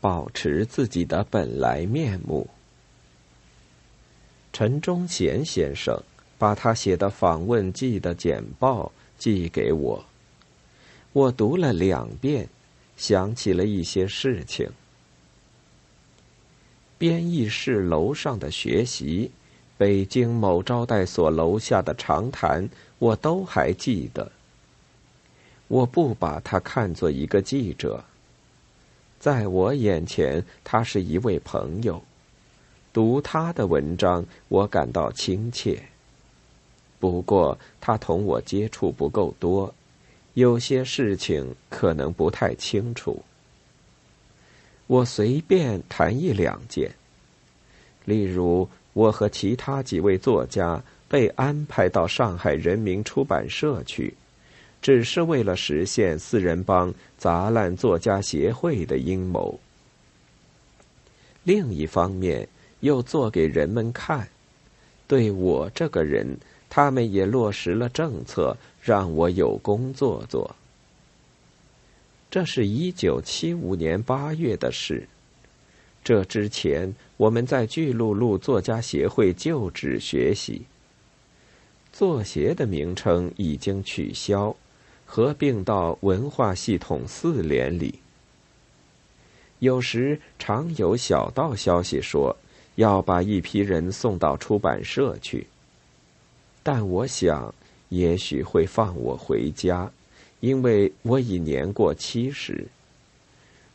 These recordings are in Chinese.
保持自己的本来面目。陈忠贤先生把他写的访问记的简报寄给我，我读了两遍，想起了一些事情。编译室楼上的学习，北京某招待所楼下的长谈，我都还记得。我不把他看作一个记者，在我眼前，他是一位朋友。读他的文章，我感到亲切。不过，他同我接触不够多，有些事情可能不太清楚。我随便谈一两件，例如，我和其他几位作家被安排到上海人民出版社去，只是为了实现四人帮砸烂作家协会的阴谋。另一方面，又做给人们看，对我这个人，他们也落实了政策，让我有工作做。这是一九七五年八月的事。这之前，我们在巨鹿路作家协会旧址学习。作协的名称已经取消，合并到文化系统四联里。有时常有小道消息说。要把一批人送到出版社去，但我想也许会放我回家，因为我已年过七十。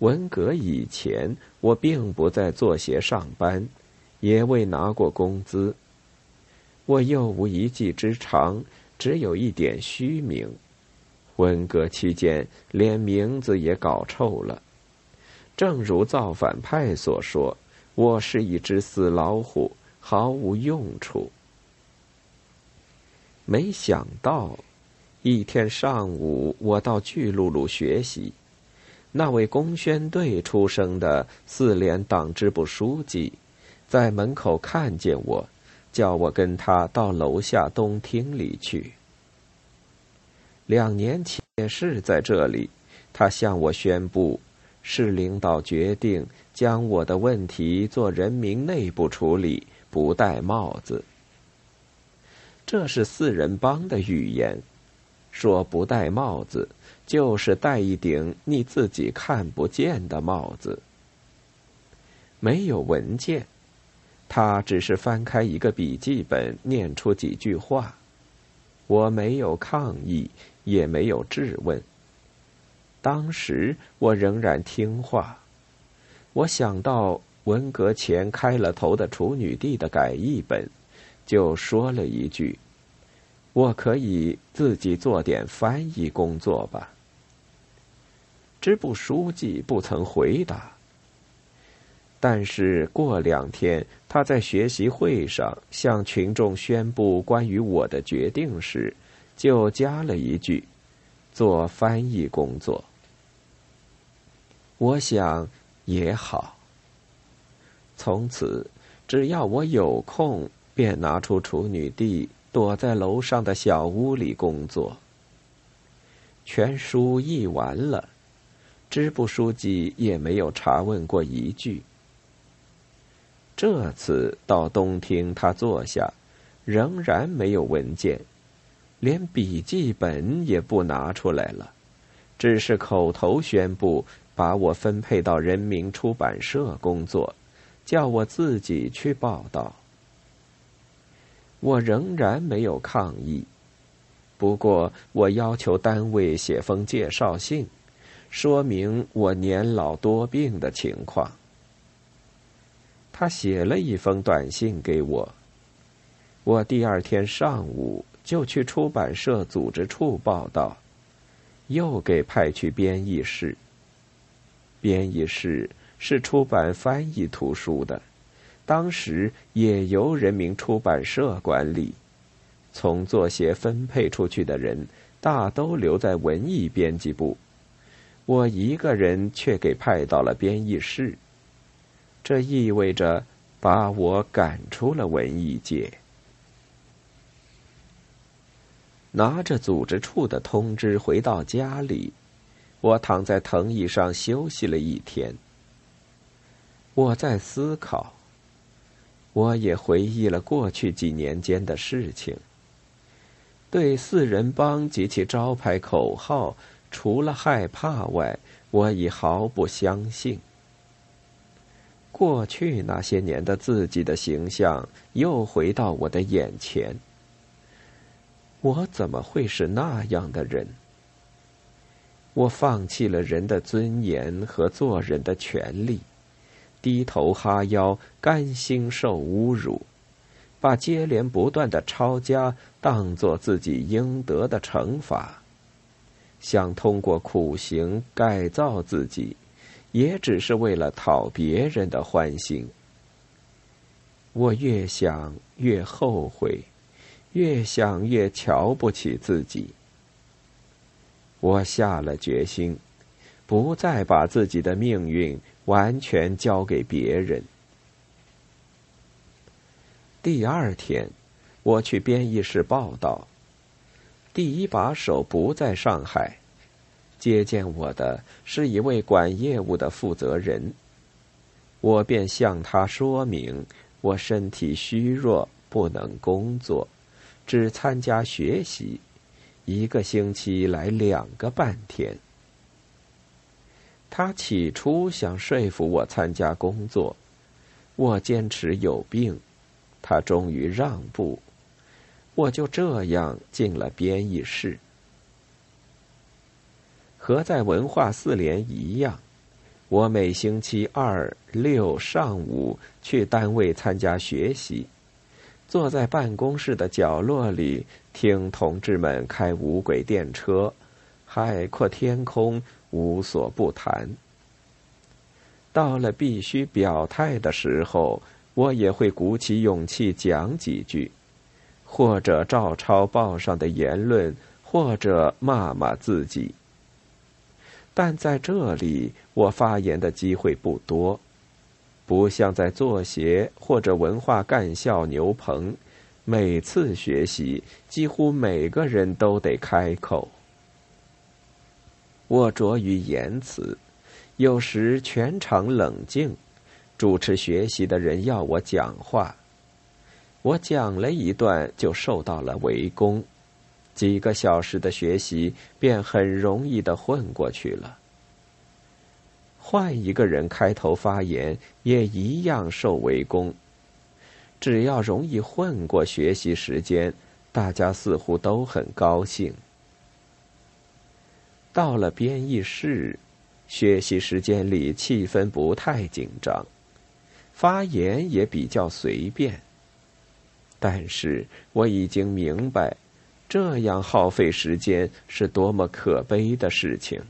文革以前，我并不在作协上班，也未拿过工资。我又无一技之长，只有一点虚名。文革期间，连名字也搞臭了。正如造反派所说。我是一只死老虎，毫无用处。没想到，一天上午，我到巨鹿路学习，那位工宣队出生的四联党支部书记，在门口看见我，叫我跟他到楼下东厅里去。两年前是在这里，他向我宣布。市领导决定将我的问题做人民内部处理，不戴帽子。这是四人帮的语言，说不戴帽子，就是戴一顶你自己看不见的帽子。没有文件，他只是翻开一个笔记本，念出几句话。我没有抗议，也没有质问。当时我仍然听话，我想到文革前开了头的《处女地》的改译本，就说了一句：“我可以自己做点翻译工作吧。”支部书记不曾回答，但是过两天他在学习会上向群众宣布关于我的决定时，就加了一句。做翻译工作，我想也好。从此，只要我有空，便拿出处女地，躲在楼上的小屋里工作。全书译完了，支部书记也没有查问过一句。这次到东厅，他坐下，仍然没有文件。连笔记本也不拿出来了，只是口头宣布把我分配到人民出版社工作，叫我自己去报道。我仍然没有抗议，不过我要求单位写封介绍信，说明我年老多病的情况。他写了一封短信给我，我第二天上午。就去出版社组织处报道，又给派去编译室。编译室是出版翻译图书的，当时也由人民出版社管理。从作协分配出去的人，大都留在文艺编辑部，我一个人却给派到了编译室。这意味着把我赶出了文艺界。拿着组织处的通知回到家里，我躺在藤椅上休息了一天。我在思考。我也回忆了过去几年间的事情。对四人帮及其招牌口号，除了害怕外，我已毫不相信。过去那些年的自己的形象又回到我的眼前。我怎么会是那样的人？我放弃了人的尊严和做人的权利。低头哈腰，甘心受侮辱，把接连不断的抄家当做自己应得的惩罚，想通过苦行改造自己，也只是为了讨别人的欢心。我越想越后悔，越想越瞧不起自己。我下了决心，不再把自己的命运。完全交给别人。第二天，我去编译室报道。第一把手不在上海，接见我的是一位管业务的负责人。我便向他说明，我身体虚弱，不能工作，只参加学习，一个星期来两个半天。他起初想说服我参加工作，我坚持有病，他终于让步，我就这样进了编译室。和在文化四连一样，我每星期二六上午去单位参加学习，坐在办公室的角落里听同志们开无轨电车，海阔天空。无所不谈。到了必须表态的时候，我也会鼓起勇气讲几句，或者照抄报上的言论，或者骂骂自己。但在这里，我发言的机会不多，不像在作协或者文化干校牛棚，每次学习，几乎每个人都得开口。我拙于言辞，有时全场冷静，主持学习的人要我讲话，我讲了一段就受到了围攻，几个小时的学习便很容易的混过去了。换一个人开头发言，也一样受围攻。只要容易混过学习时间，大家似乎都很高兴。到了编译室，学习时间里气氛不太紧张，发言也比较随便。但是我已经明白，这样耗费时间是多么可悲的事情。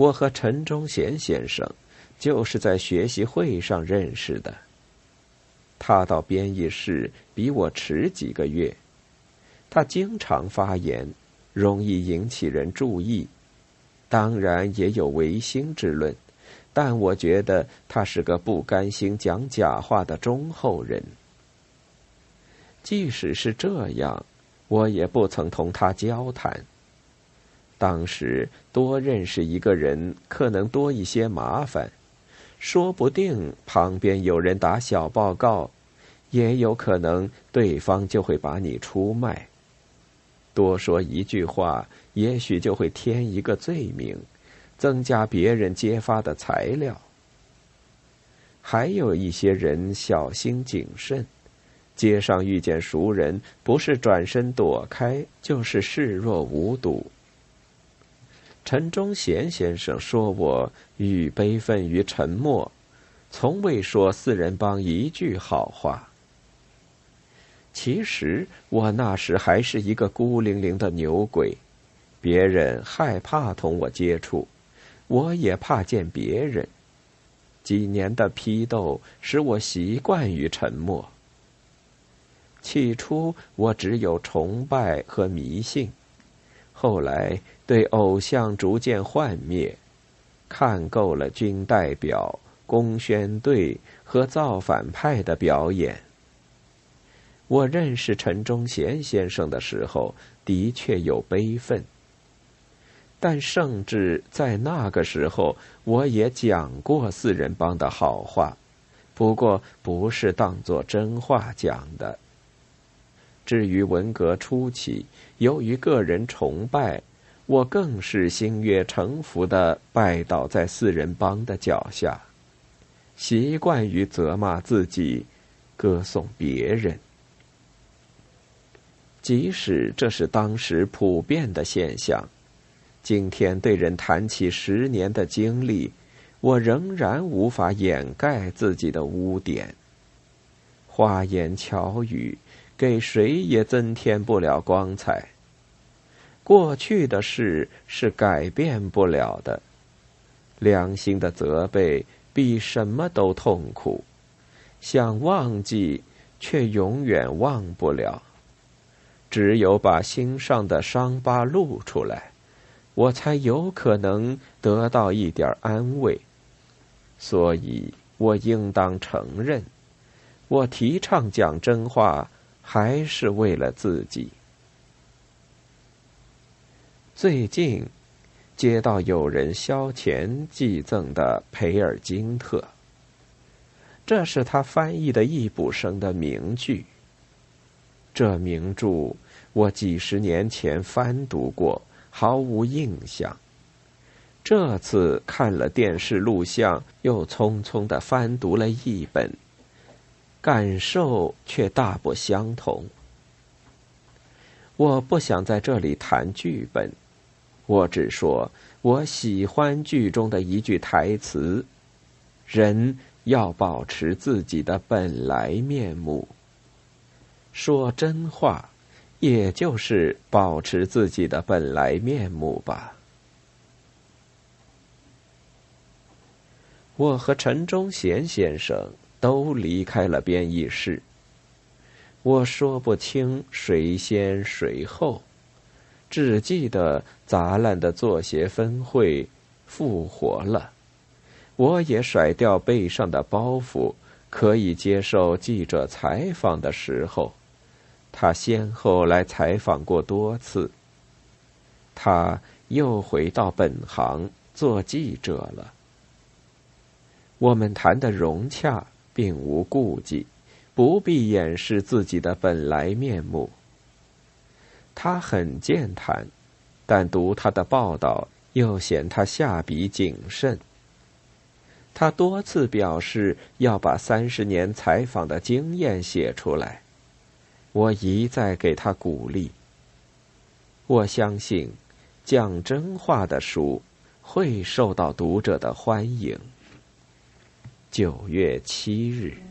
我和陈忠贤先生就是在学习会上认识的。他到编译室比我迟几个月，他经常发言。容易引起人注意，当然也有违心之论，但我觉得他是个不甘心讲假话的忠厚人。即使是这样，我也不曾同他交谈。当时多认识一个人，可能多一些麻烦，说不定旁边有人打小报告，也有可能对方就会把你出卖。多说一句话，也许就会添一个罪名，增加别人揭发的材料。还有一些人小心谨慎，街上遇见熟人，不是转身躲开，就是视若无睹。陈忠贤先生说我与悲愤于沉默，从未说四人帮一句好话。其实我那时还是一个孤零零的牛鬼，别人害怕同我接触，我也怕见别人。几年的批斗使我习惯于沉默。起初我只有崇拜和迷信，后来对偶像逐渐幻灭，看够了军代表、公宣队和造反派的表演。我认识陈忠贤先生的时候，的确有悲愤。但甚至在那个时候，我也讲过四人帮的好话，不过不是当作真话讲的。至于文革初期，由于个人崇拜，我更是心悦诚服的拜倒在四人帮的脚下，习惯于责骂自己，歌颂别人。即使这是当时普遍的现象，今天对人谈起十年的经历，我仍然无法掩盖自己的污点。花言巧语给谁也增添不了光彩。过去的事是改变不了的，良心的责备比什么都痛苦，想忘记却永远忘不了。只有把心上的伤疤露出来，我才有可能得到一点安慰。所以我应当承认，我提倡讲真话，还是为了自己。最近接到有人消遣寄赠的《培尔金特》，这是他翻译的易卜生的名句。这名著我几十年前翻读过，毫无印象。这次看了电视录像，又匆匆的翻读了一本，感受却大不相同。我不想在这里谈剧本，我只说我喜欢剧中的一句台词：“人要保持自己的本来面目。”说真话，也就是保持自己的本来面目吧。我和陈忠贤先生都离开了编译室。我说不清谁先谁后，只记得杂乱的作协分会复活了，我也甩掉背上的包袱，可以接受记者采访的时候。他先后来采访过多次，他又回到本行做记者了。我们谈的融洽，并无顾忌，不必掩饰自己的本来面目。他很健谈，但读他的报道又嫌他下笔谨慎。他多次表示要把三十年采访的经验写出来。我一再给他鼓励。我相信，讲真话的书会受到读者的欢迎。九月七日。